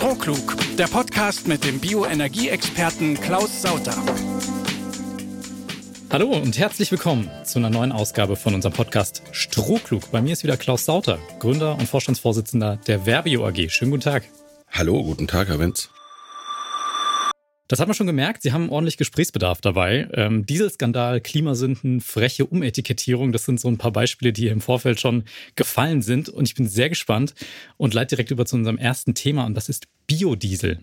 Strohklug, der Podcast mit dem Bioenergieexperten Klaus Sauter. Hallo und herzlich willkommen zu einer neuen Ausgabe von unserem Podcast Strohklug. Bei mir ist wieder Klaus Sauter, Gründer und Vorstandsvorsitzender der Verbio AG. Schönen guten Tag. Hallo, guten Tag, Herr Wenz. Das hat man schon gemerkt. Sie haben ordentlich Gesprächsbedarf dabei. Ähm, Dieselskandal, Klimasünden, freche Umetikettierung, das sind so ein paar Beispiele, die im Vorfeld schon gefallen sind. Und ich bin sehr gespannt und leite direkt über zu unserem ersten Thema und das ist Biodiesel.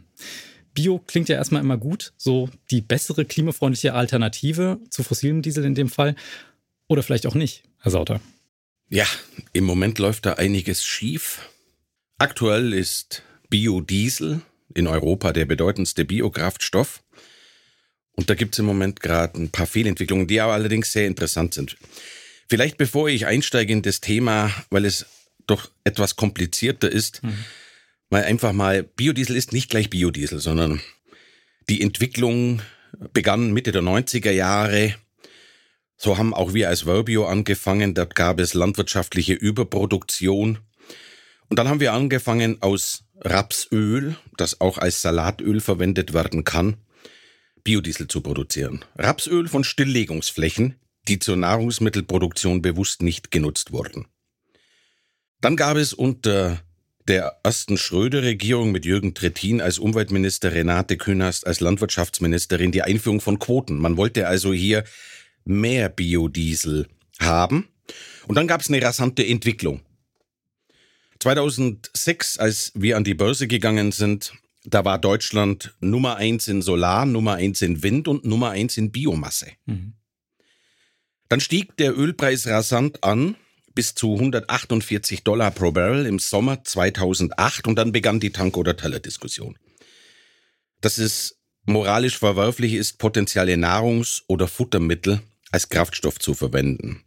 Bio klingt ja erstmal immer gut, so die bessere klimafreundliche Alternative zu fossilem Diesel in dem Fall. Oder vielleicht auch nicht, Herr Sauter. Ja, im Moment läuft da einiges schief. Aktuell ist Biodiesel in Europa der bedeutendste Biokraftstoff. Und da gibt es im Moment gerade ein paar Fehlentwicklungen, die aber allerdings sehr interessant sind. Vielleicht bevor ich einsteige in das Thema, weil es doch etwas komplizierter ist, mhm. mal einfach mal, Biodiesel ist nicht gleich Biodiesel, sondern die Entwicklung begann Mitte der 90er Jahre. So haben auch wir als Verbio angefangen. Dort gab es landwirtschaftliche Überproduktion. Und dann haben wir angefangen, aus Rapsöl, das auch als Salatöl verwendet werden kann, Biodiesel zu produzieren. Rapsöl von Stilllegungsflächen, die zur Nahrungsmittelproduktion bewusst nicht genutzt wurden. Dann gab es unter der ersten Schröder-Regierung mit Jürgen Trittin als Umweltminister, Renate Künast als Landwirtschaftsministerin die Einführung von Quoten. Man wollte also hier mehr Biodiesel haben. Und dann gab es eine rasante Entwicklung. 2006, als wir an die Börse gegangen sind, da war Deutschland Nummer eins in Solar, Nummer eins in Wind und Nummer eins in Biomasse. Mhm. Dann stieg der Ölpreis rasant an bis zu 148 Dollar pro Barrel im Sommer 2008 und dann begann die Tank- oder Teller-Diskussion. Dass es moralisch verwerflich ist, potenzielle Nahrungs- oder Futtermittel als Kraftstoff zu verwenden.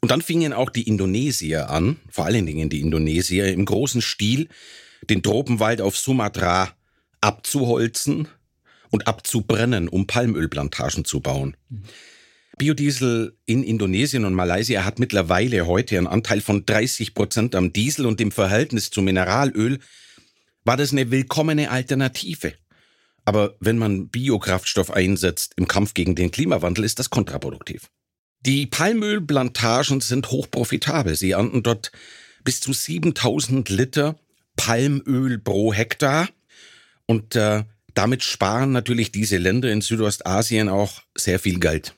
Und dann fingen auch die Indonesier an, vor allen Dingen die Indonesier, im großen Stil den Tropenwald auf Sumatra abzuholzen und abzubrennen, um Palmölplantagen zu bauen. Biodiesel in Indonesien und Malaysia hat mittlerweile heute einen Anteil von 30 Prozent am Diesel und im Verhältnis zu Mineralöl war das eine willkommene Alternative. Aber wenn man Biokraftstoff einsetzt im Kampf gegen den Klimawandel, ist das kontraproduktiv. Die Palmölplantagen sind hochprofitabel. Sie ernten dort bis zu 7000 Liter Palmöl pro Hektar. Und äh, damit sparen natürlich diese Länder in Südostasien auch sehr viel Geld.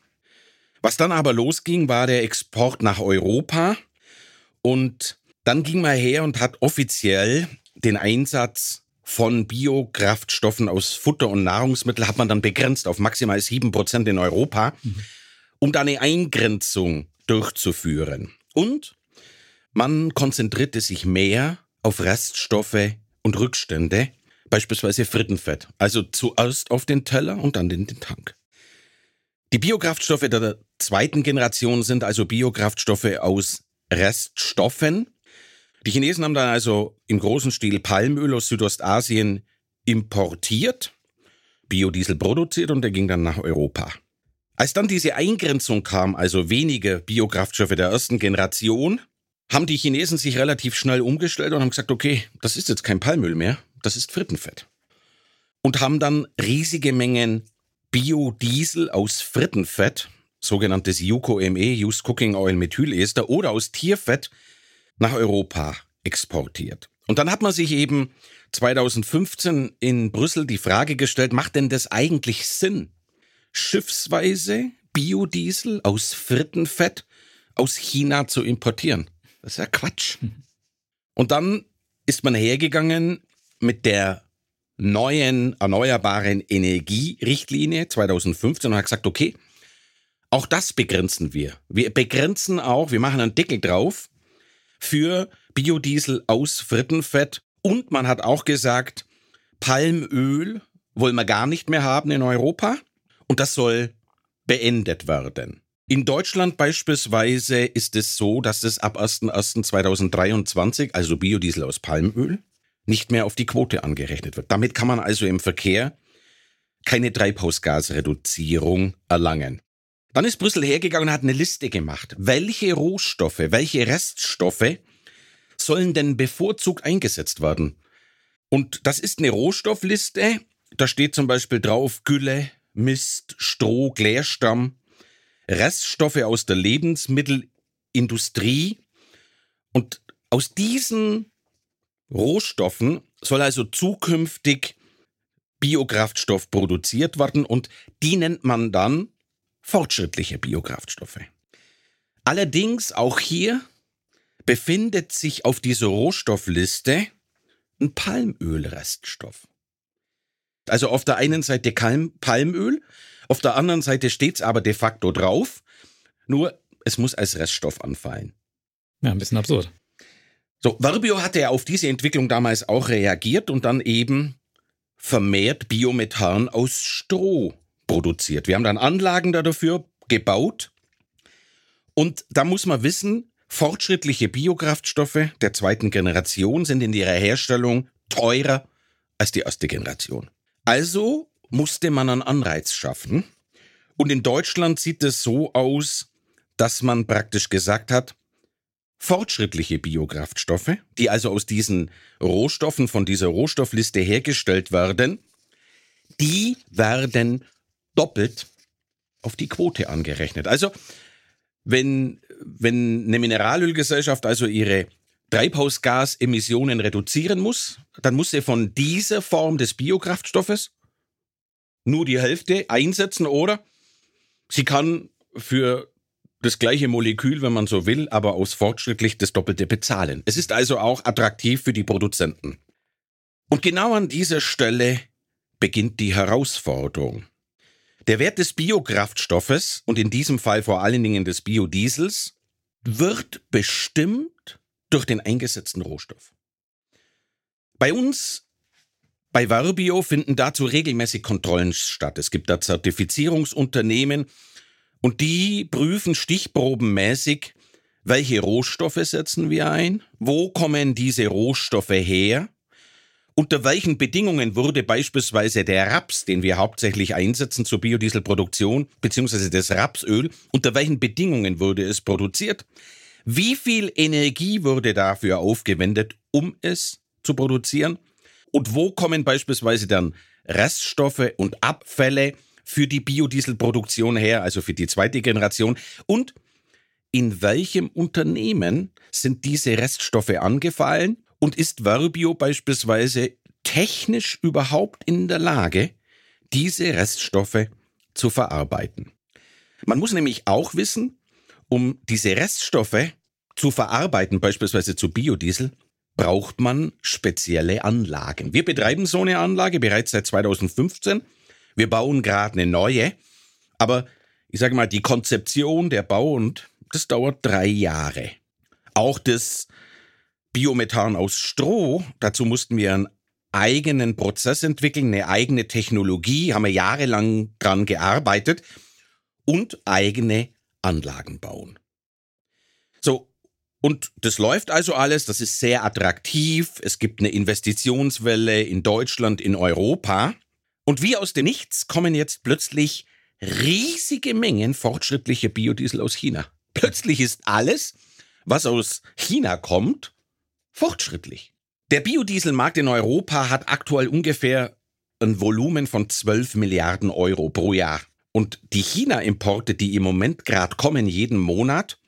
Was dann aber losging, war der Export nach Europa. Und dann ging man her und hat offiziell den Einsatz von Biokraftstoffen aus Futter und Nahrungsmittel hat man dann begrenzt auf maximal sieben Prozent in Europa. Mhm um da eine Eingrenzung durchzuführen. Und man konzentrierte sich mehr auf Reststoffe und Rückstände, beispielsweise Frittenfett. Also zuerst auf den Teller und dann in den Tank. Die Biokraftstoffe der zweiten Generation sind also Biokraftstoffe aus Reststoffen. Die Chinesen haben dann also im großen Stil Palmöl aus Südostasien importiert, Biodiesel produziert und der ging dann nach Europa. Als dann diese Eingrenzung kam, also wenige Biokraftstoffe der ersten Generation, haben die Chinesen sich relativ schnell umgestellt und haben gesagt, okay, das ist jetzt kein Palmöl mehr, das ist Frittenfett. Und haben dann riesige Mengen Biodiesel aus Frittenfett, sogenanntes UCOME, Used Cooking Oil Methylester, oder aus Tierfett nach Europa exportiert. Und dann hat man sich eben 2015 in Brüssel die Frage gestellt, macht denn das eigentlich Sinn, schiffsweise Biodiesel aus Frittenfett aus China zu importieren. Das ist ja Quatsch. Und dann ist man hergegangen mit der neuen erneuerbaren Energierichtlinie 2015 und hat gesagt, okay, auch das begrenzen wir. Wir begrenzen auch, wir machen einen Deckel drauf für Biodiesel aus Frittenfett und man hat auch gesagt, Palmöl wollen wir gar nicht mehr haben in Europa. Und das soll beendet werden. In Deutschland beispielsweise ist es so, dass es ab 01.01.2023, also Biodiesel aus Palmöl, nicht mehr auf die Quote angerechnet wird. Damit kann man also im Verkehr keine Treibhausgasreduzierung erlangen. Dann ist Brüssel hergegangen und hat eine Liste gemacht. Welche Rohstoffe, welche Reststoffe sollen denn bevorzugt eingesetzt werden? Und das ist eine Rohstoffliste. Da steht zum Beispiel drauf Gülle, Mist, Stroh, Klärstamm, Reststoffe aus der Lebensmittelindustrie. Und aus diesen Rohstoffen soll also zukünftig Biokraftstoff produziert werden und die nennt man dann fortschrittliche Biokraftstoffe. Allerdings auch hier befindet sich auf dieser Rohstoffliste ein Palmölreststoff. Also auf der einen Seite Palmöl, auf der anderen Seite steht es aber de facto drauf, nur es muss als Reststoff anfallen. Ja, ein bisschen absurd. So, Verbio hatte auf diese Entwicklung damals auch reagiert und dann eben vermehrt Biomethan aus Stroh produziert. Wir haben dann Anlagen dafür gebaut und da muss man wissen, fortschrittliche Biokraftstoffe der zweiten Generation sind in ihrer Herstellung teurer als die erste Generation. Also musste man einen Anreiz schaffen. Und in Deutschland sieht es so aus, dass man praktisch gesagt hat, fortschrittliche Biokraftstoffe, die also aus diesen Rohstoffen von dieser Rohstoffliste hergestellt werden, die werden doppelt auf die Quote angerechnet. Also wenn, wenn eine Mineralölgesellschaft also ihre Treibhausgasemissionen reduzieren muss, dann muss sie von dieser Form des Biokraftstoffes nur die Hälfte einsetzen oder sie kann für das gleiche Molekül, wenn man so will, aber aus fortschrittlich das Doppelte bezahlen. Es ist also auch attraktiv für die Produzenten. Und genau an dieser Stelle beginnt die Herausforderung. Der Wert des Biokraftstoffes und in diesem Fall vor allen Dingen des Biodiesels wird bestimmt durch den eingesetzten Rohstoff. Bei uns bei Verbio finden dazu regelmäßig Kontrollen statt. Es gibt da Zertifizierungsunternehmen, und die prüfen stichprobenmäßig, welche Rohstoffe setzen wir ein, wo kommen diese Rohstoffe her, unter welchen Bedingungen wurde beispielsweise der Raps, den wir hauptsächlich einsetzen zur Biodieselproduktion, beziehungsweise das Rapsöl, unter welchen Bedingungen wurde es produziert? Wie viel Energie wurde dafür aufgewendet, um es zu produzieren? Und wo kommen beispielsweise dann Reststoffe und Abfälle für die Biodieselproduktion her, also für die zweite Generation? Und in welchem Unternehmen sind diese Reststoffe angefallen? Und ist Verbio beispielsweise technisch überhaupt in der Lage, diese Reststoffe zu verarbeiten? Man muss nämlich auch wissen, um diese Reststoffe zu verarbeiten, beispielsweise zu Biodiesel, braucht man spezielle Anlagen. Wir betreiben so eine Anlage bereits seit 2015 wir bauen gerade eine neue, aber ich sage mal, die Konzeption, der Bau und das dauert drei Jahre. Auch das Biomethan aus Stroh, dazu mussten wir einen eigenen Prozess entwickeln, eine eigene Technologie, haben wir jahrelang dran gearbeitet und eigene Anlagen bauen. So, und das läuft also alles, das ist sehr attraktiv, es gibt eine Investitionswelle in Deutschland, in Europa. Und wie aus dem Nichts kommen jetzt plötzlich riesige Mengen fortschrittlicher Biodiesel aus China. Plötzlich ist alles, was aus China kommt, fortschrittlich. Der Biodieselmarkt in Europa hat aktuell ungefähr ein Volumen von 12 Milliarden Euro pro Jahr. Und die China-Importe, die im Moment gerade kommen, jeden Monat,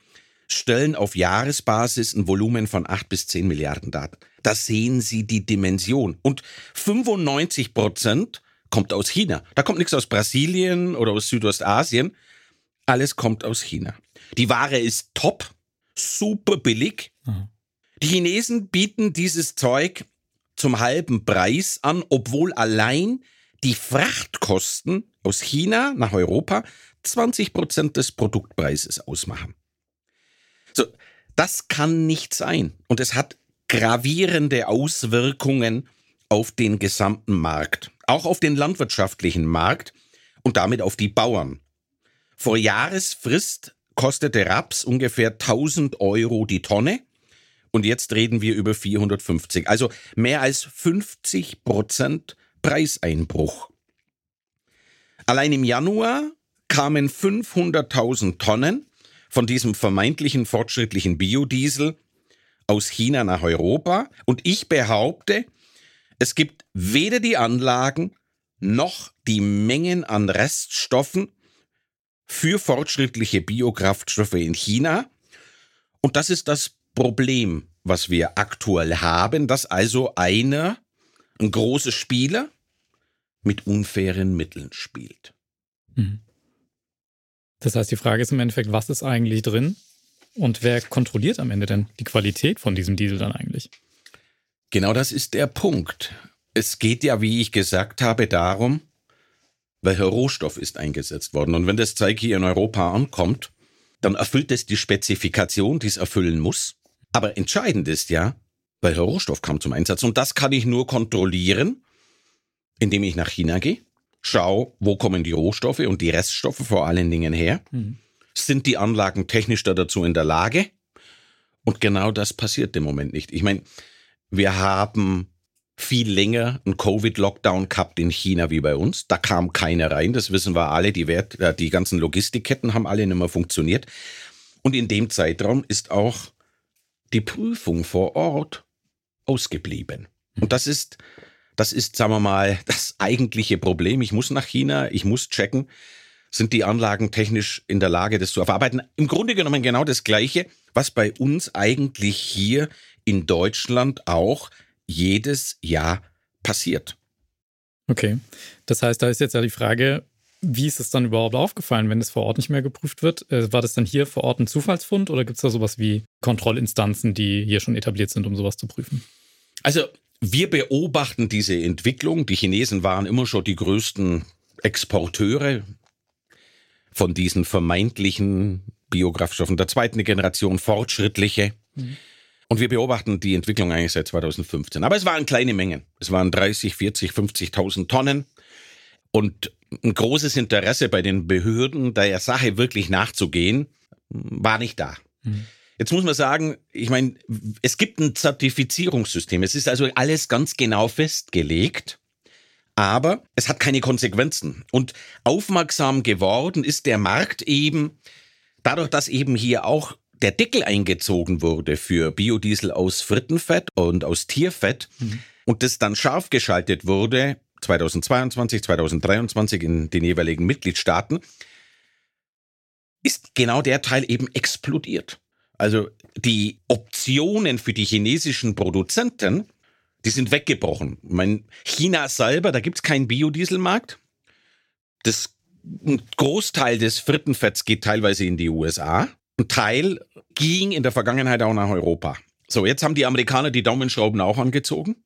stellen auf Jahresbasis ein Volumen von 8 bis 10 Milliarden dar. Da sehen Sie die Dimension. Und 95 Prozent kommt aus China. Da kommt nichts aus Brasilien oder aus Südostasien. Alles kommt aus China. Die Ware ist top, super billig. Mhm. Die Chinesen bieten dieses Zeug zum halben Preis an, obwohl allein die Frachtkosten aus China nach Europa 20 Prozent des Produktpreises ausmachen. So, das kann nicht sein. Und es hat gravierende Auswirkungen auf den gesamten Markt auch auf den landwirtschaftlichen Markt und damit auf die Bauern. Vor Jahresfrist kostete Raps ungefähr 1000 Euro die Tonne und jetzt reden wir über 450, also mehr als 50 Prozent Preiseinbruch. Allein im Januar kamen 500.000 Tonnen von diesem vermeintlichen fortschrittlichen Biodiesel aus China nach Europa und ich behaupte, Es gibt weder die Anlagen noch die Mengen an Reststoffen für fortschrittliche Biokraftstoffe in China. Und das ist das Problem, was wir aktuell haben, dass also einer, ein großer Spieler, mit unfairen Mitteln spielt. Mhm. Das heißt, die Frage ist im Endeffekt, was ist eigentlich drin und wer kontrolliert am Ende denn die Qualität von diesem Diesel dann eigentlich? Genau das ist der Punkt. Es geht ja, wie ich gesagt habe, darum, welcher Rohstoff ist eingesetzt worden. Und wenn das Zeug hier in Europa ankommt, dann erfüllt es die Spezifikation, die es erfüllen muss. Aber entscheidend ist ja, welcher Rohstoff kam zum Einsatz. Und das kann ich nur kontrollieren, indem ich nach China gehe, schaue, wo kommen die Rohstoffe und die Reststoffe vor allen Dingen her. Mhm. Sind die Anlagen technisch dazu in der Lage? Und genau das passiert im Moment nicht. Ich meine, wir haben viel länger einen Covid-Lockdown gehabt in China wie bei uns. Da kam keiner rein, das wissen wir alle. Die, Wert, äh, die ganzen Logistikketten haben alle nicht mehr funktioniert. Und in dem Zeitraum ist auch die Prüfung vor Ort ausgeblieben. Und das ist, das ist, sagen wir mal, das eigentliche Problem. Ich muss nach China, ich muss checken, sind die Anlagen technisch in der Lage, das zu verarbeiten. Im Grunde genommen genau das Gleiche, was bei uns eigentlich hier in Deutschland auch jedes Jahr passiert. Okay, das heißt, da ist jetzt ja die Frage, wie ist es dann überhaupt aufgefallen, wenn es vor Ort nicht mehr geprüft wird? Äh, war das dann hier vor Ort ein Zufallsfund oder gibt es da sowas wie Kontrollinstanzen, die hier schon etabliert sind, um sowas zu prüfen? Also wir beobachten diese Entwicklung. Die Chinesen waren immer schon die größten Exporteure von diesen vermeintlichen Biokraftstoffen der zweiten Generation, fortschrittliche. Mhm. Und wir beobachten die Entwicklung eigentlich seit 2015. Aber es waren kleine Mengen. Es waren 30, 40, 50.000 Tonnen. Und ein großes Interesse bei den Behörden, der Sache wirklich nachzugehen, war nicht da. Mhm. Jetzt muss man sagen, ich meine, es gibt ein Zertifizierungssystem. Es ist also alles ganz genau festgelegt, aber es hat keine Konsequenzen. Und aufmerksam geworden ist der Markt eben dadurch, dass eben hier auch der Deckel eingezogen wurde für Biodiesel aus Frittenfett und aus Tierfett mhm. und das dann scharf geschaltet wurde 2022, 2023 in den jeweiligen Mitgliedstaaten, ist genau der Teil eben explodiert. Also die Optionen für die chinesischen Produzenten, die sind weggebrochen. Ich China selber, da gibt es keinen Biodieselmarkt. Das ein Großteil des Frittenfetts geht teilweise in die USA. Ein Teil ging in der Vergangenheit auch nach Europa. So, jetzt haben die Amerikaner die Daumenschrauben auch angezogen.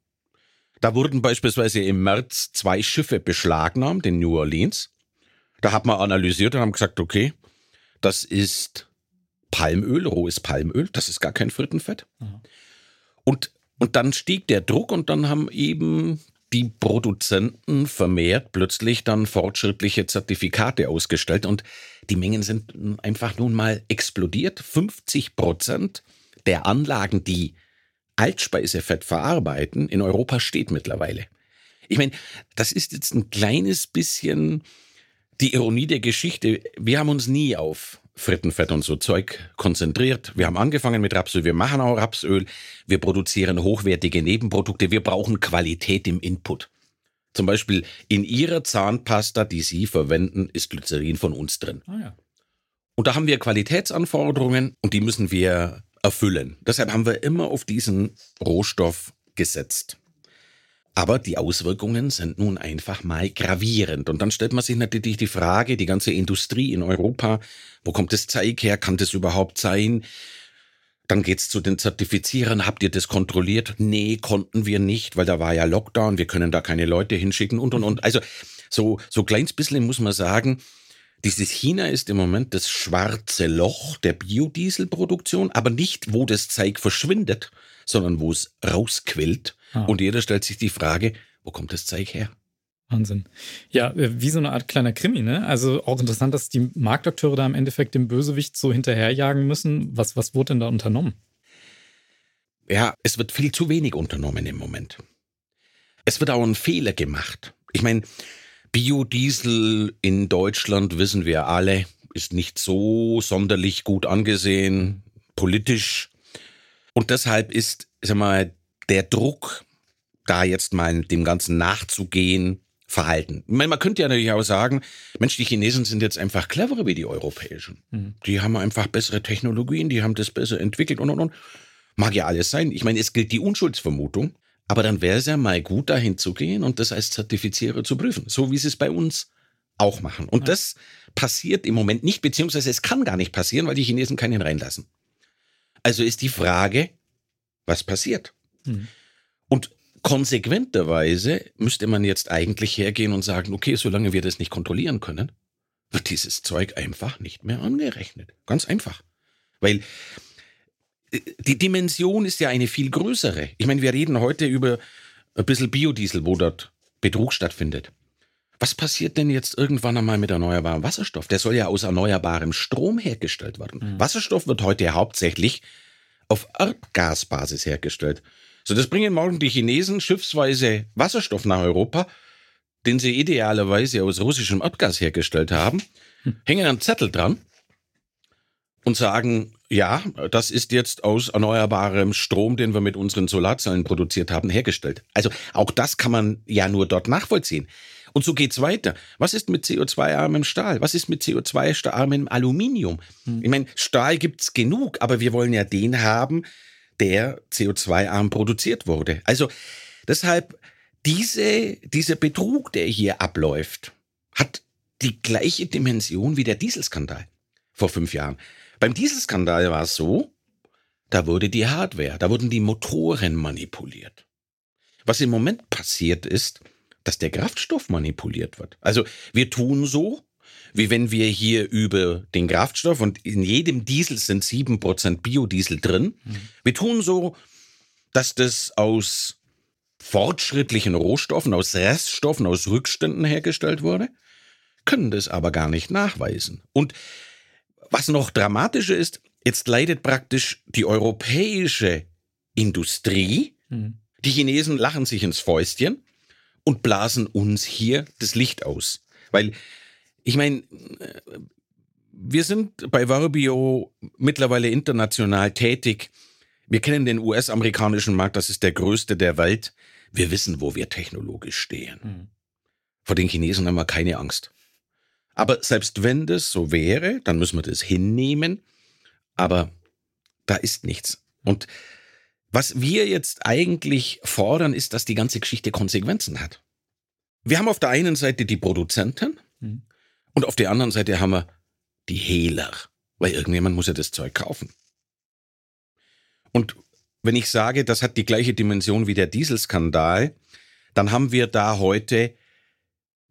Da wurden beispielsweise im März zwei Schiffe beschlagnahmt in New Orleans. Da hat man analysiert und haben gesagt, okay, das ist Palmöl, rohes Palmöl, das ist gar kein Frittenfett. Mhm. Und, und dann stieg der Druck und dann haben eben die Produzenten vermehrt plötzlich dann fortschrittliche Zertifikate ausgestellt und die Mengen sind einfach nun mal explodiert. 50 Prozent der Anlagen, die Altspeisefett verarbeiten, in Europa steht mittlerweile. Ich meine, das ist jetzt ein kleines bisschen die Ironie der Geschichte. Wir haben uns nie auf Frittenfett und so Zeug konzentriert. Wir haben angefangen mit Rapsöl, wir machen auch Rapsöl, wir produzieren hochwertige Nebenprodukte, wir brauchen Qualität im Input. Zum Beispiel in Ihrer Zahnpasta, die Sie verwenden, ist Glycerin von uns drin. Ah, ja. Und da haben wir Qualitätsanforderungen und die müssen wir erfüllen. Deshalb haben wir immer auf diesen Rohstoff gesetzt. Aber die Auswirkungen sind nun einfach mal gravierend. Und dann stellt man sich natürlich die Frage, die ganze Industrie in Europa, wo kommt das Zeug her? Kann das überhaupt sein? Dann geht's zu den Zertifizierern. Habt ihr das kontrolliert? Nee, konnten wir nicht, weil da war ja Lockdown. Wir können da keine Leute hinschicken und, und, und. Also, so, so kleins bisschen muss man sagen, dieses China ist im Moment das schwarze Loch der Biodieselproduktion, aber nicht, wo das Zeug verschwindet, sondern wo es rausquillt. Ah. Und jeder stellt sich die Frage, wo kommt das Zeug her? Wahnsinn. Ja, äh, wie so eine Art kleiner Krimi, ne? Also auch interessant, dass die Marktakteure da im Endeffekt dem Bösewicht so hinterherjagen müssen. Was, was wurde denn da unternommen? Ja, es wird viel zu wenig unternommen im Moment. Es wird auch ein Fehler gemacht. Ich meine, Biodiesel in Deutschland, wissen wir alle, ist nicht so sonderlich gut angesehen, politisch. Und deshalb ist, sag mal, der Druck da jetzt mal dem Ganzen nachzugehen, verhalten. Meine, man könnte ja natürlich auch sagen, Mensch, die Chinesen sind jetzt einfach cleverer wie die Europäischen. Mhm. Die haben einfach bessere Technologien, die haben das besser entwickelt und und und. Mag ja alles sein. Ich meine, es gilt die Unschuldsvermutung. Aber dann wäre es ja mal gut, dahin zu gehen und das als Zertifizierer zu prüfen. So wie sie es bei uns auch machen. Und ja. das passiert im Moment nicht, beziehungsweise es kann gar nicht passieren, weil die Chinesen keinen reinlassen. Also ist die Frage, was passiert? Mhm. Und konsequenterweise müsste man jetzt eigentlich hergehen und sagen, okay, solange wir das nicht kontrollieren können, wird dieses Zeug einfach nicht mehr angerechnet. Ganz einfach. Weil die Dimension ist ja eine viel größere. Ich meine, wir reden heute über ein bisschen Biodiesel, wo dort Betrug stattfindet. Was passiert denn jetzt irgendwann einmal mit erneuerbarem Wasserstoff? Der soll ja aus erneuerbarem Strom hergestellt werden. Mhm. Wasserstoff wird heute hauptsächlich auf Erdgasbasis hergestellt. So, das bringen morgen die Chinesen schiffsweise Wasserstoff nach Europa, den sie idealerweise aus russischem Erdgas hergestellt haben, hm. hängen einen Zettel dran und sagen, ja, das ist jetzt aus erneuerbarem Strom, den wir mit unseren Solarzellen produziert haben, hergestellt. Also auch das kann man ja nur dort nachvollziehen. Und so geht's weiter. Was ist mit CO2-armem Stahl? Was ist mit CO2-armem Aluminium? Hm. Ich meine, Stahl gibt's genug, aber wir wollen ja den haben, der CO2-arm produziert wurde. Also deshalb diese, dieser Betrug, der hier abläuft, hat die gleiche Dimension wie der Dieselskandal vor fünf Jahren. Beim Dieselskandal war es so, da wurde die Hardware, da wurden die Motoren manipuliert. Was im Moment passiert ist, dass der Kraftstoff manipuliert wird. Also wir tun so, wie wenn wir hier über den Kraftstoff und in jedem Diesel sind 7% Biodiesel drin. Mhm. Wir tun so, dass das aus fortschrittlichen Rohstoffen, aus Reststoffen, aus Rückständen hergestellt wurde, können das aber gar nicht nachweisen. Und was noch dramatischer ist, jetzt leidet praktisch die europäische Industrie. Mhm. Die Chinesen lachen sich ins Fäustchen und blasen uns hier das Licht aus. Weil ich meine, wir sind bei Verbio mittlerweile international tätig. Wir kennen den US-amerikanischen Markt, das ist der größte der Welt. Wir wissen, wo wir technologisch stehen. Mhm. Vor den Chinesen haben wir keine Angst. Aber selbst wenn das so wäre, dann müssen wir das hinnehmen. Aber da ist nichts. Und was wir jetzt eigentlich fordern, ist, dass die ganze Geschichte Konsequenzen hat. Wir haben auf der einen Seite die Produzenten, mhm. Und auf der anderen Seite haben wir die Hehler, weil irgendjemand muss ja das Zeug kaufen. Und wenn ich sage, das hat die gleiche Dimension wie der Dieselskandal, dann haben wir da heute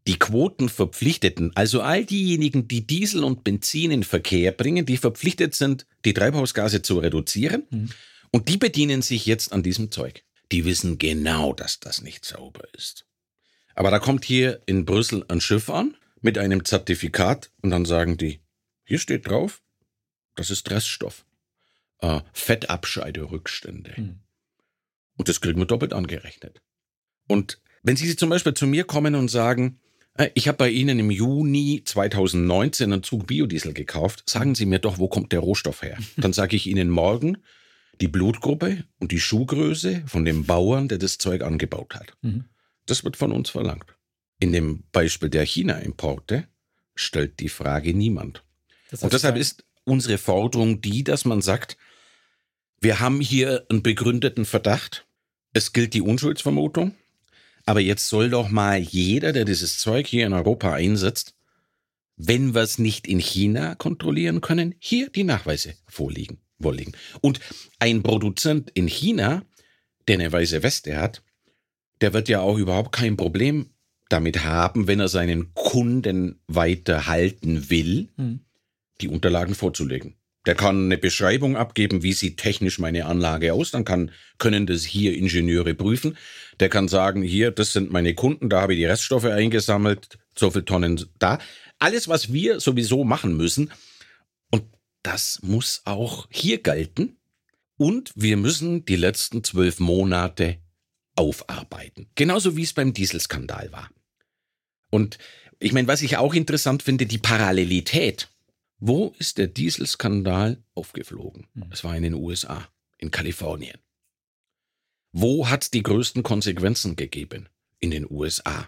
die Quotenverpflichteten, also all diejenigen, die Diesel und Benzin in Verkehr bringen, die verpflichtet sind, die Treibhausgase zu reduzieren. Mhm. Und die bedienen sich jetzt an diesem Zeug. Die wissen genau, dass das nicht sauber ist. Aber da kommt hier in Brüssel ein Schiff an mit einem Zertifikat und dann sagen die, hier steht drauf, das ist Reststoff. Äh, Fettabscheiderückstände. Hm. Und das kriegen wir doppelt angerechnet. Und wenn Sie zum Beispiel zu mir kommen und sagen, ich habe bei Ihnen im Juni 2019 einen Zug Biodiesel gekauft, sagen Sie mir doch, wo kommt der Rohstoff her? Dann sage ich Ihnen morgen die Blutgruppe und die Schuhgröße von dem Bauern, der das Zeug angebaut hat. Mhm. Das wird von uns verlangt. In dem Beispiel der China-Importe stellt die Frage niemand. Und deshalb ist unsere Forderung die, dass man sagt, wir haben hier einen begründeten Verdacht, es gilt die Unschuldsvermutung, aber jetzt soll doch mal jeder, der dieses Zeug hier in Europa einsetzt, wenn wir es nicht in China kontrollieren können, hier die Nachweise vorliegen, vorliegen. Und ein Produzent in China, der eine weiße Weste hat, der wird ja auch überhaupt kein Problem damit haben, wenn er seinen Kunden weiterhalten will, hm. die Unterlagen vorzulegen. Der kann eine Beschreibung abgeben, wie sieht technisch meine Anlage aus, dann kann, können das hier Ingenieure prüfen. Der kann sagen, hier, das sind meine Kunden, da habe ich die Reststoffe eingesammelt, so viele Tonnen da. Alles, was wir sowieso machen müssen. Und das muss auch hier gelten. Und wir müssen die letzten zwölf Monate aufarbeiten. Genauso wie es beim Dieselskandal war. Und ich meine, was ich auch interessant finde, die Parallelität. Wo ist der Dieselskandal aufgeflogen? Es hm. war in den USA, in Kalifornien. Wo hat es die größten Konsequenzen gegeben? In den USA.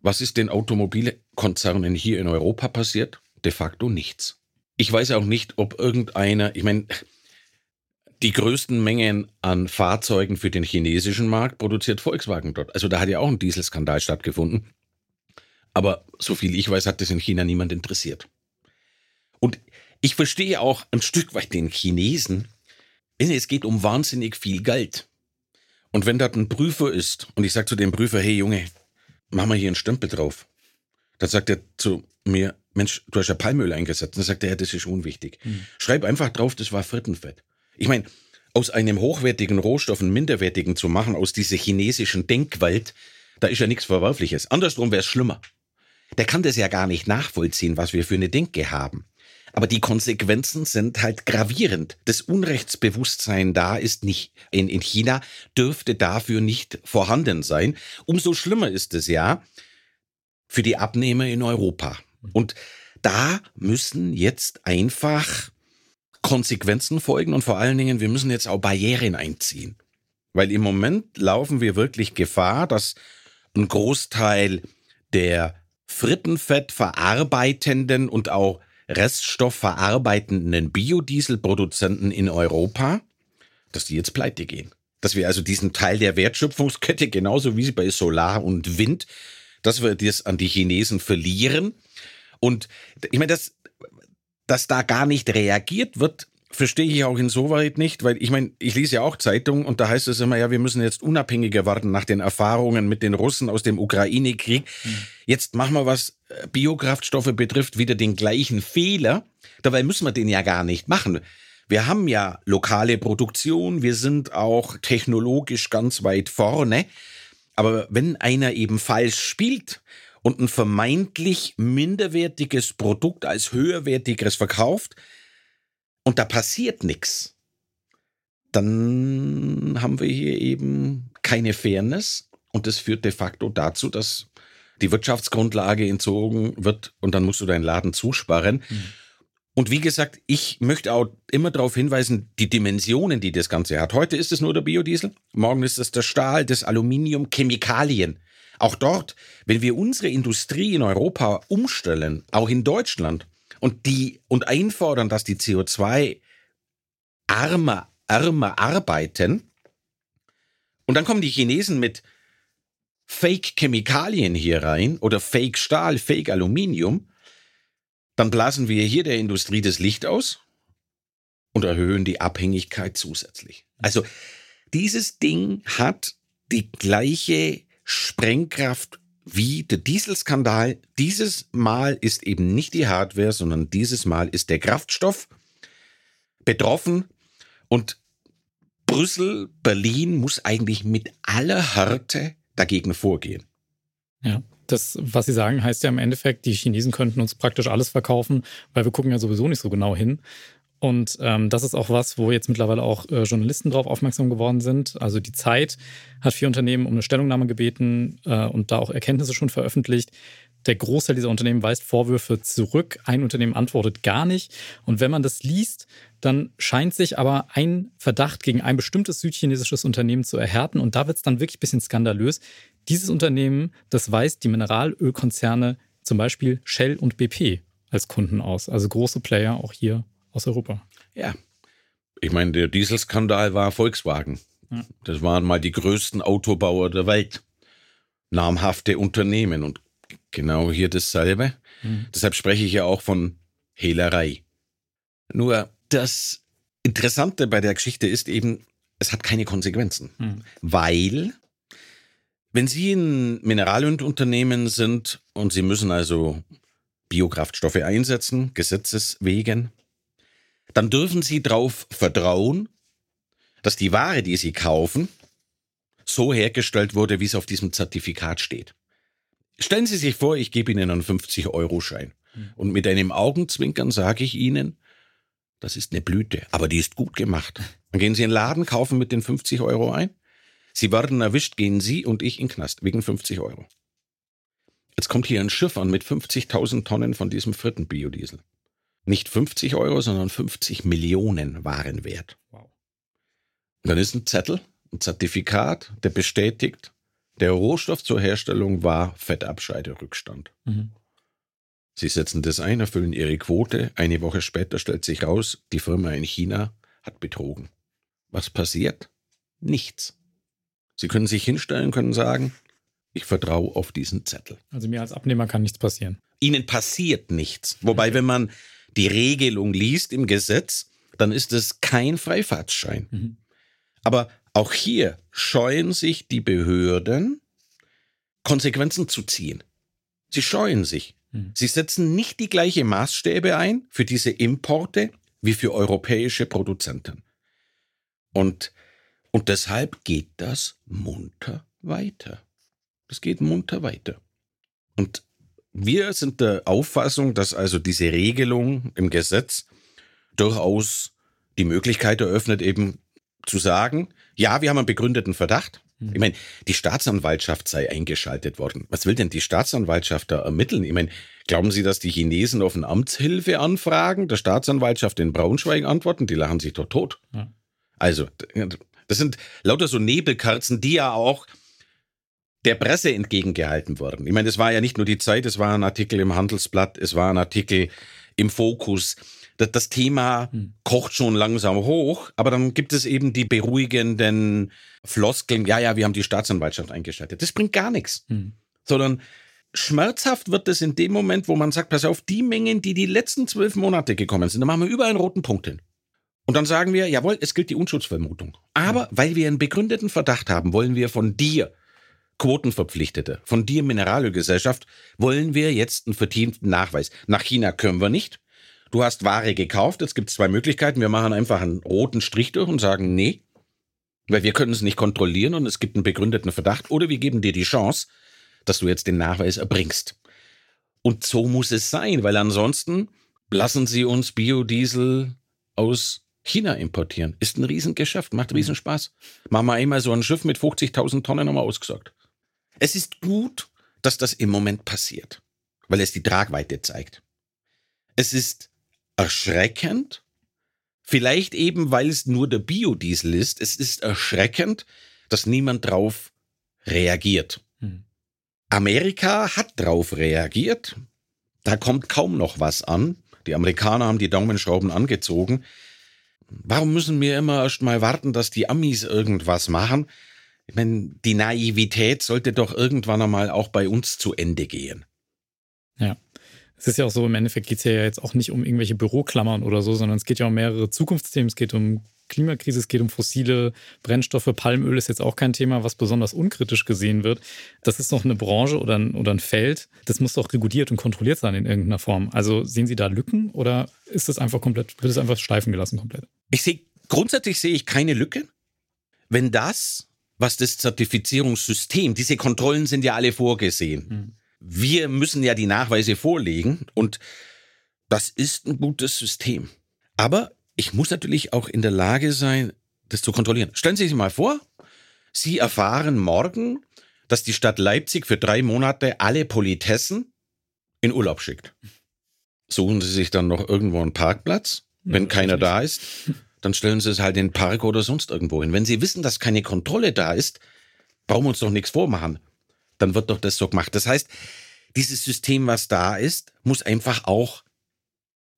Was ist den Automobilkonzernen hier in Europa passiert? De facto nichts. Ich weiß auch nicht, ob irgendeiner, ich meine, die größten Mengen an Fahrzeugen für den chinesischen Markt produziert Volkswagen dort. Also da hat ja auch ein Dieselskandal stattgefunden. Aber so viel ich weiß, hat das in China niemand interessiert. Ich verstehe auch ein Stück weit den Chinesen. Es geht um wahnsinnig viel Geld. Und wenn dort ein Prüfer ist und ich sage zu dem Prüfer, hey Junge, mach mal hier einen Stempel drauf. Dann sagt er zu mir, Mensch, du hast ja Palmöl eingesetzt. Dann sagt er, ja, das ist unwichtig. Hm. Schreib einfach drauf, das war Frittenfett. Ich meine, aus einem hochwertigen Rohstoff einen minderwertigen zu machen, aus dieser chinesischen Denkwelt, da ist ja nichts Verwerfliches. Andersrum wäre es schlimmer. Der kann das ja gar nicht nachvollziehen, was wir für eine Denke haben. Aber die Konsequenzen sind halt gravierend. Das Unrechtsbewusstsein da ist nicht, in, in China dürfte dafür nicht vorhanden sein. Umso schlimmer ist es ja für die Abnehmer in Europa. Und da müssen jetzt einfach Konsequenzen folgen und vor allen Dingen, wir müssen jetzt auch Barrieren einziehen. Weil im Moment laufen wir wirklich Gefahr, dass ein Großteil der Frittenfett verarbeitenden und auch reststoffverarbeitenden Biodieselproduzenten in Europa, dass die jetzt pleite gehen. Dass wir also diesen Teil der Wertschöpfungskette, genauso wie sie bei Solar und Wind, dass wir das an die Chinesen verlieren. Und ich meine, dass, dass da gar nicht reagiert wird, verstehe ich auch insoweit nicht, weil ich meine, ich lese ja auch Zeitungen und da heißt es immer, ja, wir müssen jetzt unabhängiger werden nach den Erfahrungen mit den Russen aus dem Ukraine-Krieg. Mhm. Jetzt machen wir, was äh, Biokraftstoffe betrifft, wieder den gleichen Fehler. Dabei müssen wir den ja gar nicht machen. Wir haben ja lokale Produktion, wir sind auch technologisch ganz weit vorne. Aber wenn einer eben falsch spielt und ein vermeintlich minderwertiges Produkt als höherwertigeres verkauft, und da passiert nichts, dann haben wir hier eben keine Fairness und das führt de facto dazu, dass die Wirtschaftsgrundlage entzogen wird und dann musst du deinen Laden zusparen. Mhm. Und wie gesagt, ich möchte auch immer darauf hinweisen, die Dimensionen, die das Ganze hat. Heute ist es nur der Biodiesel, morgen ist es der Stahl, das Aluminium, Chemikalien. Auch dort, wenn wir unsere Industrie in Europa umstellen, auch in Deutschland, und die und einfordern, dass die CO2 armer, armer arbeiten. Und dann kommen die Chinesen mit Fake-Chemikalien hier rein oder Fake-Stahl, Fake-Aluminium. Dann blasen wir hier der Industrie das Licht aus und erhöhen die Abhängigkeit zusätzlich. Also dieses Ding hat die gleiche Sprengkraft wie der Dieselskandal. Dieses Mal ist eben nicht die Hardware, sondern dieses Mal ist der Kraftstoff betroffen und Brüssel, Berlin muss eigentlich mit aller Härte dagegen vorgehen. Ja. Das, was Sie sagen, heißt ja im Endeffekt, die Chinesen könnten uns praktisch alles verkaufen, weil wir gucken ja sowieso nicht so genau hin. Und ähm, das ist auch was, wo jetzt mittlerweile auch äh, Journalisten darauf aufmerksam geworden sind. Also die Zeit hat vier Unternehmen um eine Stellungnahme gebeten äh, und da auch Erkenntnisse schon veröffentlicht. Der Großteil dieser Unternehmen weist Vorwürfe zurück. Ein Unternehmen antwortet gar nicht. Und wenn man das liest, dann scheint sich aber ein Verdacht gegen ein bestimmtes südchinesisches Unternehmen zu erhärten. Und da wird es dann wirklich ein bisschen skandalös. Dieses Unternehmen, das weist die Mineralölkonzerne, zum Beispiel Shell und BP, als Kunden aus. Also große Player auch hier aus Europa. Ja. Ich meine, der Dieselskandal war Volkswagen. Ja. Das waren mal die größten Autobauer der Welt. Namhafte Unternehmen und genau hier dasselbe. Mhm. Deshalb spreche ich ja auch von Hehlerei. Nur das Interessante bei der Geschichte ist eben, es hat keine Konsequenzen. Mhm. Weil, wenn Sie ein Mineralunternehmen sind und Sie müssen also Biokraftstoffe einsetzen, gesetzeswegen, dann dürfen Sie darauf vertrauen, dass die Ware, die Sie kaufen, so hergestellt wurde, wie es auf diesem Zertifikat steht. Stellen Sie sich vor, ich gebe Ihnen einen 50-Euro-Schein hm. und mit einem Augenzwinkern sage ich Ihnen, das ist eine Blüte, aber die ist gut gemacht. Dann gehen Sie in den Laden, kaufen mit den 50 Euro ein. Sie werden erwischt, gehen Sie und ich in den Knast wegen 50 Euro. Jetzt kommt hier ein Schiff an mit 50.000 Tonnen von diesem fritten Biodiesel nicht 50 Euro, sondern 50 Millionen Waren wert. Wow. Und dann ist ein Zettel ein Zertifikat, der bestätigt, der Rohstoff zur Herstellung war Fettabscheiderückstand. Mhm. Sie setzen das ein, erfüllen ihre Quote. Eine Woche später stellt sich raus, die Firma in China hat betrogen. Was passiert? Nichts. Sie können sich hinstellen, können sagen, ich vertraue auf diesen Zettel. Also mir als Abnehmer kann nichts passieren. Ihnen passiert nichts. Wobei, wenn man die Regelung liest im Gesetz, dann ist es kein Freifahrtschein. Mhm. Aber auch hier scheuen sich die Behörden, Konsequenzen zu ziehen. Sie scheuen sich. Mhm. Sie setzen nicht die gleiche Maßstäbe ein für diese Importe wie für europäische Produzenten. Und, und deshalb geht das munter weiter. Das geht munter weiter. Und wir sind der Auffassung, dass also diese Regelung im Gesetz durchaus die Möglichkeit eröffnet, eben zu sagen, ja, wir haben einen begründeten Verdacht. Mhm. Ich meine, die Staatsanwaltschaft sei eingeschaltet worden. Was will denn die Staatsanwaltschaft da ermitteln? Ich meine, glauben Sie, dass die Chinesen auf eine Amtshilfe anfragen, der Staatsanwaltschaft in Braunschweig antworten? Die lachen sich doch tot. Ja. Also, das sind lauter so Nebelkerzen, die ja auch der Presse entgegengehalten wurden. Ich meine, es war ja nicht nur die Zeit, es war ein Artikel im Handelsblatt, es war ein Artikel im Fokus. Das, das Thema hm. kocht schon langsam hoch, aber dann gibt es eben die beruhigenden Floskeln, ja, ja, wir haben die Staatsanwaltschaft eingeschaltet. Das bringt gar nichts. Hm. Sondern schmerzhaft wird es in dem Moment, wo man sagt, pass auf, die Mengen, die die letzten zwölf Monate gekommen sind, da machen wir überall einen roten Punkt hin. Und dann sagen wir, jawohl, es gilt die Unschutzvermutung. Aber weil wir einen begründeten Verdacht haben, wollen wir von dir Quotenverpflichtete. Von dir Mineralölgesellschaft wollen wir jetzt einen vertieften Nachweis. Nach China können wir nicht. Du hast Ware gekauft. Es gibt zwei Möglichkeiten. Wir machen einfach einen roten Strich durch und sagen, nee, weil wir können es nicht kontrollieren und es gibt einen begründeten Verdacht. Oder wir geben dir die Chance, dass du jetzt den Nachweis erbringst. Und so muss es sein, weil ansonsten lassen sie uns Biodiesel aus China importieren. Ist ein Riesengeschäft, macht Riesenspaß. Machen wir einmal so ein Schiff mit 50.000 Tonnen nochmal ausgesagt. Es ist gut, dass das im Moment passiert, weil es die Tragweite zeigt. Es ist erschreckend, vielleicht eben, weil es nur der Biodiesel ist, es ist erschreckend, dass niemand drauf reagiert. Hm. Amerika hat drauf reagiert, da kommt kaum noch was an. Die Amerikaner haben die Daumenschrauben angezogen. Warum müssen wir immer erst mal warten, dass die Amis irgendwas machen? Ich meine, die Naivität sollte doch irgendwann einmal auch bei uns zu Ende gehen. Ja. Es ist ja auch so, im Endeffekt geht es ja jetzt auch nicht um irgendwelche Büroklammern oder so, sondern es geht ja um mehrere Zukunftsthemen. Es geht um Klimakrise, es geht um fossile Brennstoffe. Palmöl ist jetzt auch kein Thema, was besonders unkritisch gesehen wird. Das ist doch eine Branche oder ein, oder ein Feld, das muss doch reguliert und kontrolliert sein in irgendeiner Form. Also sehen Sie da Lücken oder ist das einfach komplett, wird es einfach schleifen gelassen komplett? Ich sehe, grundsätzlich sehe ich keine Lücke. Wenn das was das Zertifizierungssystem, diese Kontrollen sind ja alle vorgesehen. Mhm. Wir müssen ja die Nachweise vorlegen und das ist ein gutes System. Aber ich muss natürlich auch in der Lage sein, das zu kontrollieren. Stellen Sie sich mal vor, Sie erfahren morgen, dass die Stadt Leipzig für drei Monate alle Politessen in Urlaub schickt. Suchen Sie sich dann noch irgendwo einen Parkplatz, wenn ja, keiner da ist dann stellen sie es halt in den Park oder sonst irgendwo hin. Wenn sie wissen, dass keine Kontrolle da ist, brauchen wir uns doch nichts vormachen. Dann wird doch das so gemacht. Das heißt, dieses System, was da ist, muss einfach auch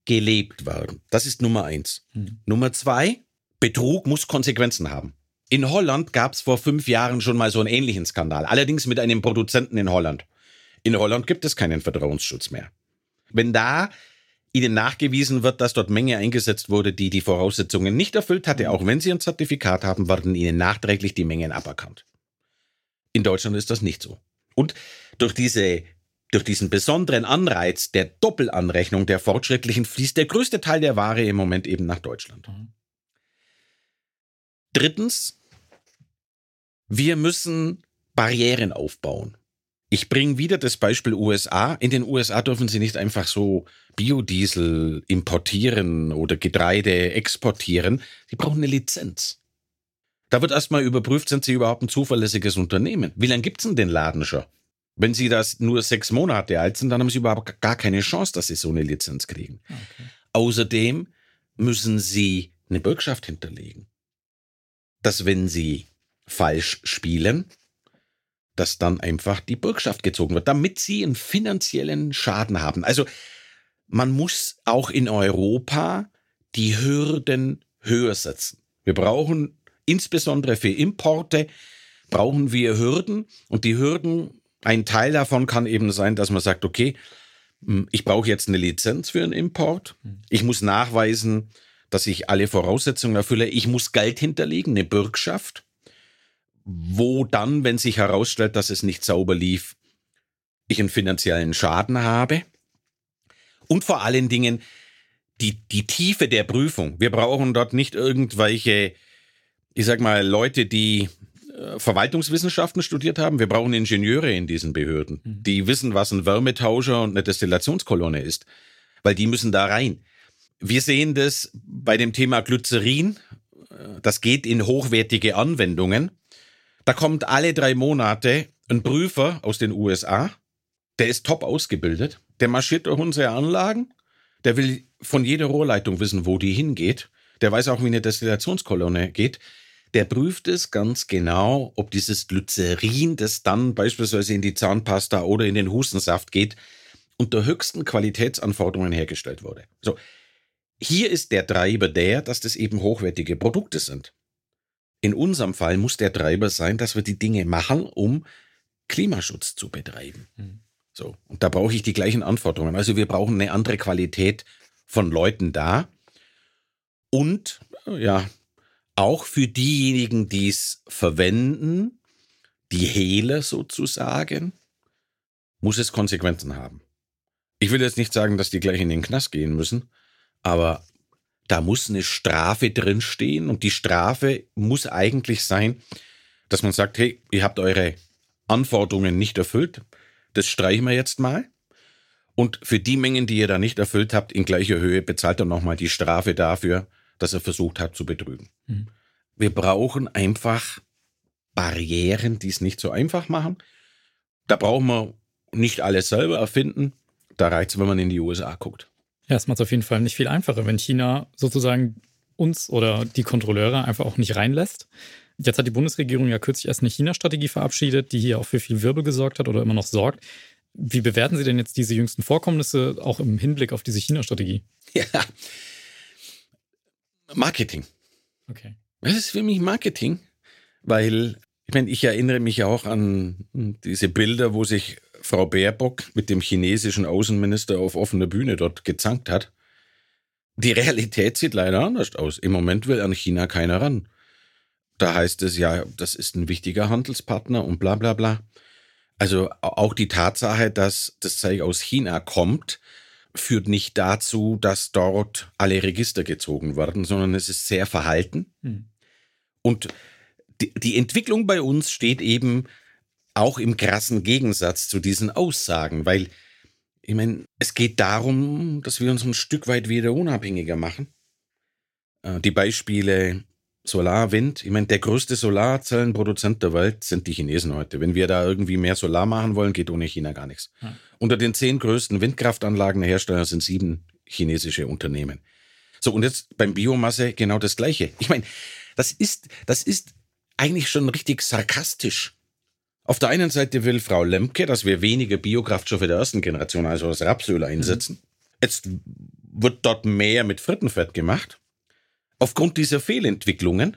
gelebt werden. Das ist Nummer eins. Mhm. Nummer zwei, Betrug muss Konsequenzen haben. In Holland gab es vor fünf Jahren schon mal so einen ähnlichen Skandal, allerdings mit einem Produzenten in Holland. In Holland gibt es keinen Vertrauensschutz mehr. Wenn da ihnen nachgewiesen wird, dass dort Menge eingesetzt wurde, die die Voraussetzungen nicht erfüllt hatte, auch wenn sie ein Zertifikat haben, werden ihnen nachträglich die Mengen aberkannt. In Deutschland ist das nicht so. Und durch diese durch diesen besonderen Anreiz der Doppelanrechnung der Fortschrittlichen fließt der größte Teil der Ware im Moment eben nach Deutschland. Mhm. Drittens, wir müssen Barrieren aufbauen. Ich bringe wieder das Beispiel USA. In den USA dürfen sie nicht einfach so Biodiesel importieren oder Getreide exportieren. Sie brauchen eine Lizenz. Da wird erstmal überprüft, sind sie überhaupt ein zuverlässiges Unternehmen. Wie lange gibt's denn den Laden schon? Wenn sie das nur sechs Monate alt sind, dann haben sie überhaupt gar keine Chance, dass sie so eine Lizenz kriegen. Okay. Außerdem müssen sie eine Bürgschaft hinterlegen. Dass wenn sie falsch spielen, dass dann einfach die Bürgschaft gezogen wird, damit sie einen finanziellen Schaden haben. Also man muss auch in Europa die Hürden höher setzen. Wir brauchen insbesondere für Importe brauchen wir Hürden und die Hürden, ein Teil davon kann eben sein, dass man sagt, okay, hm, ich brauche jetzt eine Lizenz für einen Import. Ich muss nachweisen, dass ich alle Voraussetzungen erfülle. Ich muss Geld hinterlegen, eine Bürgschaft, wo dann, wenn sich herausstellt, dass es nicht sauber lief, ich einen finanziellen Schaden habe. Und vor allen Dingen die, die Tiefe der Prüfung. Wir brauchen dort nicht irgendwelche, ich sag mal, Leute, die äh, Verwaltungswissenschaften studiert haben. Wir brauchen Ingenieure in diesen Behörden, mhm. die wissen, was ein Wärmetauscher und eine Destillationskolonne ist, weil die müssen da rein. Wir sehen das bei dem Thema Glycerin. Äh, das geht in hochwertige Anwendungen. Da kommt alle drei Monate ein Prüfer aus den USA, der ist top ausgebildet, der marschiert durch unsere Anlagen, der will von jeder Rohrleitung wissen, wo die hingeht, der weiß auch, wie eine Destillationskolonne geht, der prüft es ganz genau, ob dieses Glycerin, das dann beispielsweise in die Zahnpasta oder in den Hustensaft geht, unter höchsten Qualitätsanforderungen hergestellt wurde. So. Hier ist der Treiber der, dass das eben hochwertige Produkte sind. In unserem Fall muss der Treiber sein, dass wir die Dinge machen, um Klimaschutz zu betreiben. Mhm. So. Und da brauche ich die gleichen Anforderungen. Also wir brauchen eine andere Qualität von Leuten da. Und, ja, auch für diejenigen, die es verwenden, die Hehler sozusagen, muss es Konsequenzen haben. Ich will jetzt nicht sagen, dass die gleich in den Knast gehen müssen, aber da muss eine Strafe drinstehen und die Strafe muss eigentlich sein, dass man sagt, hey, ihr habt eure Anforderungen nicht erfüllt, das streichen wir jetzt mal. Und für die Mengen, die ihr da nicht erfüllt habt, in gleicher Höhe bezahlt er nochmal die Strafe dafür, dass er versucht hat zu betrügen. Mhm. Wir brauchen einfach Barrieren, die es nicht so einfach machen. Da brauchen wir nicht alles selber erfinden. Da reicht es, wenn man in die USA guckt. Ja, es macht es auf jeden Fall nicht viel einfacher, wenn China sozusagen uns oder die Kontrolleure einfach auch nicht reinlässt. Jetzt hat die Bundesregierung ja kürzlich erst eine China-Strategie verabschiedet, die hier auch für viel Wirbel gesorgt hat oder immer noch sorgt. Wie bewerten Sie denn jetzt diese jüngsten Vorkommnisse auch im Hinblick auf diese China-Strategie? Ja, Marketing. Okay. Das ist für mich Marketing, weil ich meine, ich erinnere mich auch an diese Bilder, wo sich Frau Baerbock mit dem chinesischen Außenminister auf offener Bühne dort gezankt hat. Die Realität sieht leider anders aus. Im Moment will an China keiner ran. Da heißt es ja, das ist ein wichtiger Handelspartner und bla bla bla. Also auch die Tatsache, dass das Zeug aus China kommt, führt nicht dazu, dass dort alle Register gezogen werden, sondern es ist sehr verhalten. Hm. Und die, die Entwicklung bei uns steht eben auch im krassen Gegensatz zu diesen Aussagen, weil ich meine, es geht darum, dass wir uns ein Stück weit wieder unabhängiger machen. Äh, die Beispiele Solar, Wind, ich meine, der größte Solarzellenproduzent der Welt sind die Chinesen heute. Wenn wir da irgendwie mehr Solar machen wollen, geht ohne China gar nichts. Hm. Unter den zehn größten Windkraftanlagenherstellern sind sieben chinesische Unternehmen. So, und jetzt beim Biomasse genau das Gleiche. Ich meine, das ist, das ist eigentlich schon richtig sarkastisch. Auf der einen Seite will Frau Lemke, dass wir weniger Biokraftstoffe der ersten Generation, also das Rapsöl, einsetzen. Mhm. Jetzt wird dort mehr mit Frittenfett gemacht. Aufgrund dieser Fehlentwicklungen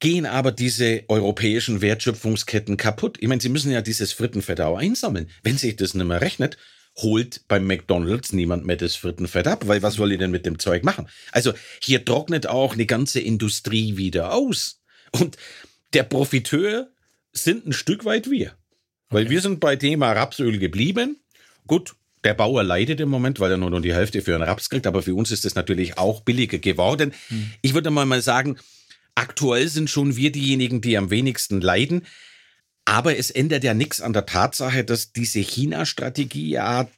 gehen aber diese europäischen Wertschöpfungsketten kaputt. Ich meine, sie müssen ja dieses Frittenfett auch einsammeln. Wenn sich das nicht mehr rechnet, holt beim McDonalds niemand mehr das Frittenfett ab, weil was soll ich denn mit dem Zeug machen? Also hier trocknet auch eine ganze Industrie wieder aus. Und der Profiteur sind ein Stück weit wir. Weil okay. wir sind bei Thema Rapsöl geblieben. Gut, der Bauer leidet im Moment, weil er nur noch die Hälfte für einen Raps kriegt, aber für uns ist es natürlich auch billiger geworden. Hm. Ich würde mal mal sagen, aktuell sind schon wir diejenigen, die am wenigsten leiden. Aber es ändert ja nichts an der Tatsache, dass diese China-Strategie ja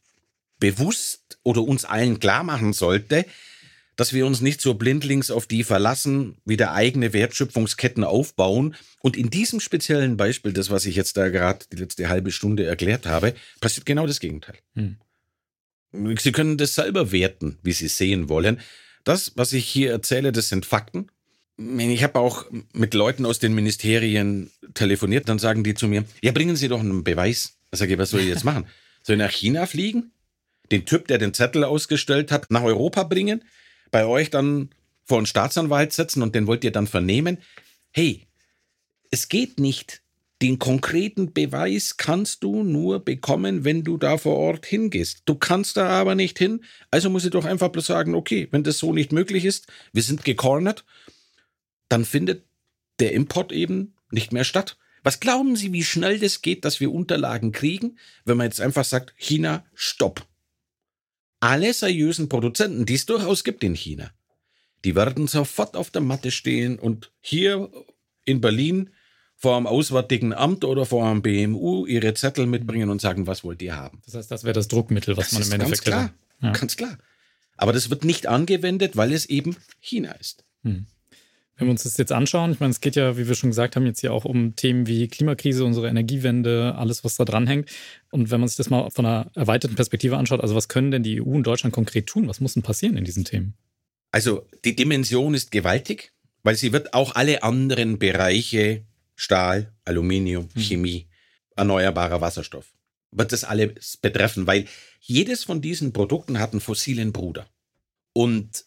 bewusst oder uns allen klar machen sollte, dass wir uns nicht so blindlings auf die verlassen, wieder eigene Wertschöpfungsketten aufbauen. Und in diesem speziellen Beispiel, das, was ich jetzt da gerade die letzte halbe Stunde erklärt habe, passiert genau das Gegenteil. Hm. Sie können das selber werten, wie Sie sehen wollen. Das, was ich hier erzähle, das sind Fakten. ich habe auch mit Leuten aus den Ministerien telefoniert, dann sagen die zu mir, ja, bringen Sie doch einen Beweis. Da sage ich, was soll ich jetzt machen? Soll ich nach China fliegen? Den Typ, der den Zettel ausgestellt hat, nach Europa bringen? Bei euch dann vor einen Staatsanwalt setzen und den wollt ihr dann vernehmen? Hey, es geht nicht. Den konkreten Beweis kannst du nur bekommen, wenn du da vor Ort hingehst. Du kannst da aber nicht hin, also muss ich doch einfach bloß sagen, okay, wenn das so nicht möglich ist, wir sind gecornert, dann findet der Import eben nicht mehr statt. Was glauben Sie, wie schnell das geht, dass wir Unterlagen kriegen, wenn man jetzt einfach sagt, China, stopp. Alle seriösen Produzenten, die es durchaus gibt in China, die werden sofort auf der Matte stehen und hier in Berlin vor einem Auswärtigen Amt oder vor einem BMU ihre Zettel mitbringen und sagen, was wollt ihr haben. Das heißt, das wäre das Druckmittel, was das man im Endeffekt ganz klar, ja. ganz klar. Aber das wird nicht angewendet, weil es eben China ist. Hm. Wenn wir uns das jetzt anschauen, ich meine, es geht ja, wie wir schon gesagt haben, jetzt hier auch um Themen wie Klimakrise, unsere Energiewende, alles, was da dranhängt. Und wenn man sich das mal von einer erweiterten Perspektive anschaut, also was können denn die EU und Deutschland konkret tun? Was muss denn passieren in diesen Themen? Also die Dimension ist gewaltig, weil sie wird auch alle anderen Bereiche, Stahl, Aluminium, hm. Chemie, erneuerbarer Wasserstoff, wird das alles betreffen, weil jedes von diesen Produkten hat einen fossilen Bruder. Und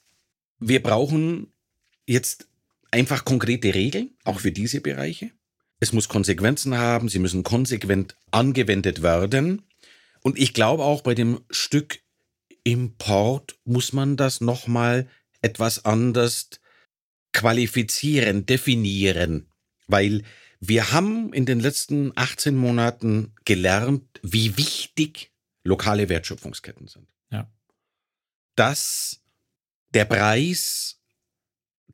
wir brauchen jetzt einfach konkrete Regeln, auch für diese Bereiche. Es muss Konsequenzen haben, sie müssen konsequent angewendet werden. Und ich glaube auch bei dem Stück Import muss man das nochmal etwas anders qualifizieren, definieren, weil wir haben in den letzten 18 Monaten gelernt, wie wichtig lokale Wertschöpfungsketten sind. Ja. Dass der Preis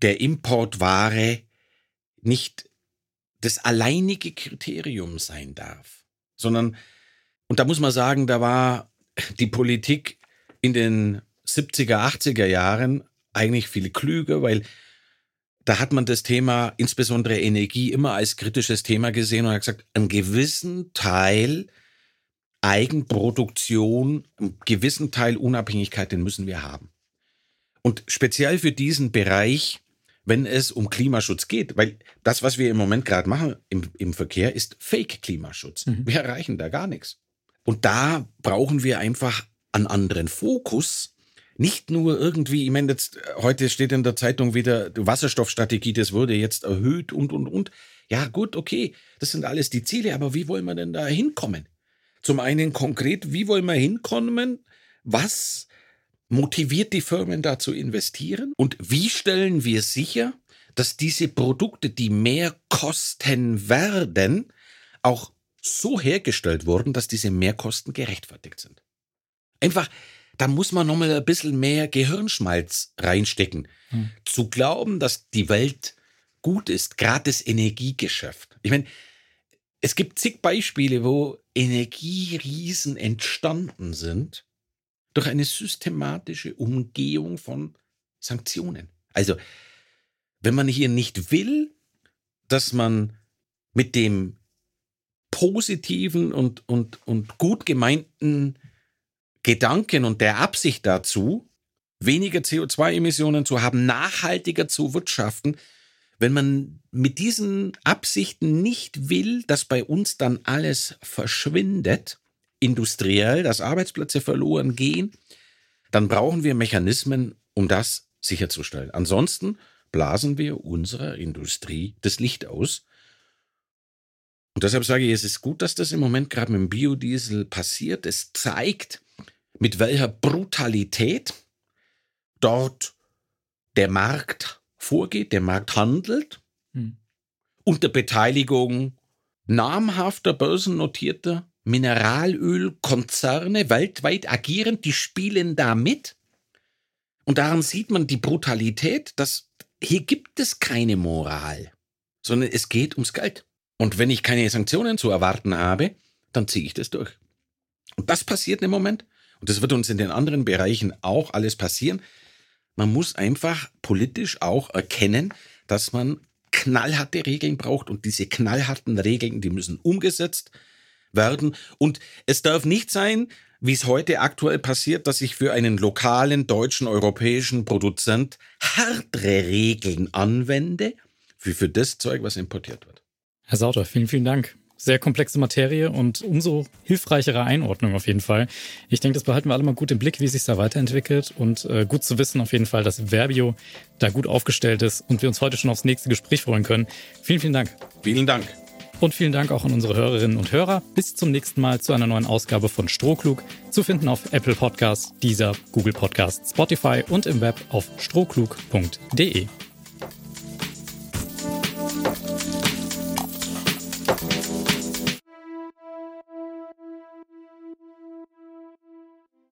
der Importware nicht das alleinige Kriterium sein darf, sondern, und da muss man sagen, da war die Politik in den 70er, 80er Jahren eigentlich viel klüger, weil da hat man das Thema, insbesondere Energie, immer als kritisches Thema gesehen und hat gesagt, einen gewissen Teil Eigenproduktion, einen gewissen Teil Unabhängigkeit, den müssen wir haben. Und speziell für diesen Bereich wenn es um Klimaschutz geht, weil das, was wir im Moment gerade machen im, im Verkehr, ist Fake-Klimaschutz. Mhm. Wir erreichen da gar nichts. Und da brauchen wir einfach einen anderen Fokus. Nicht nur irgendwie, ich meine, jetzt, heute steht in der Zeitung wieder, die Wasserstoffstrategie, das wurde jetzt erhöht und, und, und. Ja, gut, okay, das sind alles die Ziele, aber wie wollen wir denn da hinkommen? Zum einen konkret, wie wollen wir hinkommen? Was motiviert die Firmen da zu investieren? Und wie stellen wir sicher, dass diese Produkte, die mehr kosten werden, auch so hergestellt wurden, dass diese Mehrkosten gerechtfertigt sind? Einfach, da muss man nochmal ein bisschen mehr Gehirnschmalz reinstecken. Hm. Zu glauben, dass die Welt gut ist, gerade das Energiegeschäft. Ich meine, es gibt zig Beispiele, wo Energieriesen entstanden sind, durch eine systematische Umgehung von Sanktionen. Also, wenn man hier nicht will, dass man mit dem positiven und, und, und gut gemeinten Gedanken und der Absicht dazu, weniger CO2-Emissionen zu haben, nachhaltiger zu wirtschaften, wenn man mit diesen Absichten nicht will, dass bei uns dann alles verschwindet, industriell, dass Arbeitsplätze verloren gehen, dann brauchen wir Mechanismen, um das sicherzustellen. Ansonsten blasen wir unserer Industrie das Licht aus. Und deshalb sage ich, es ist gut, dass das im Moment gerade mit dem Biodiesel passiert. Es zeigt, mit welcher Brutalität dort der Markt vorgeht, der Markt handelt, hm. unter Beteiligung namhafter börsennotierter Mineralölkonzerne weltweit agieren, die spielen da mit. Und daran sieht man die Brutalität, dass hier gibt es keine Moral, sondern es geht ums Geld. Und wenn ich keine Sanktionen zu erwarten habe, dann ziehe ich das durch. Und das passiert im Moment. Und das wird uns in den anderen Bereichen auch alles passieren. Man muss einfach politisch auch erkennen, dass man knallharte Regeln braucht und diese knallharten Regeln, die müssen umgesetzt werden. Und es darf nicht sein, wie es heute aktuell passiert, dass ich für einen lokalen deutschen europäischen Produzent härtere Regeln anwende, wie für das Zeug, was importiert wird. Herr Sauter, vielen, vielen Dank. Sehr komplexe Materie und umso hilfreichere Einordnung auf jeden Fall. Ich denke, das behalten wir alle mal gut im Blick, wie sich da weiterentwickelt und äh, gut zu wissen auf jeden Fall, dass Verbio da gut aufgestellt ist und wir uns heute schon aufs nächste Gespräch freuen können. Vielen, vielen Dank. Vielen Dank. Und vielen Dank auch an unsere Hörerinnen und Hörer. Bis zum nächsten Mal zu einer neuen Ausgabe von Strohklug. Zu finden auf Apple Podcasts, Deezer, Google Podcasts, Spotify und im Web auf strohklug.de.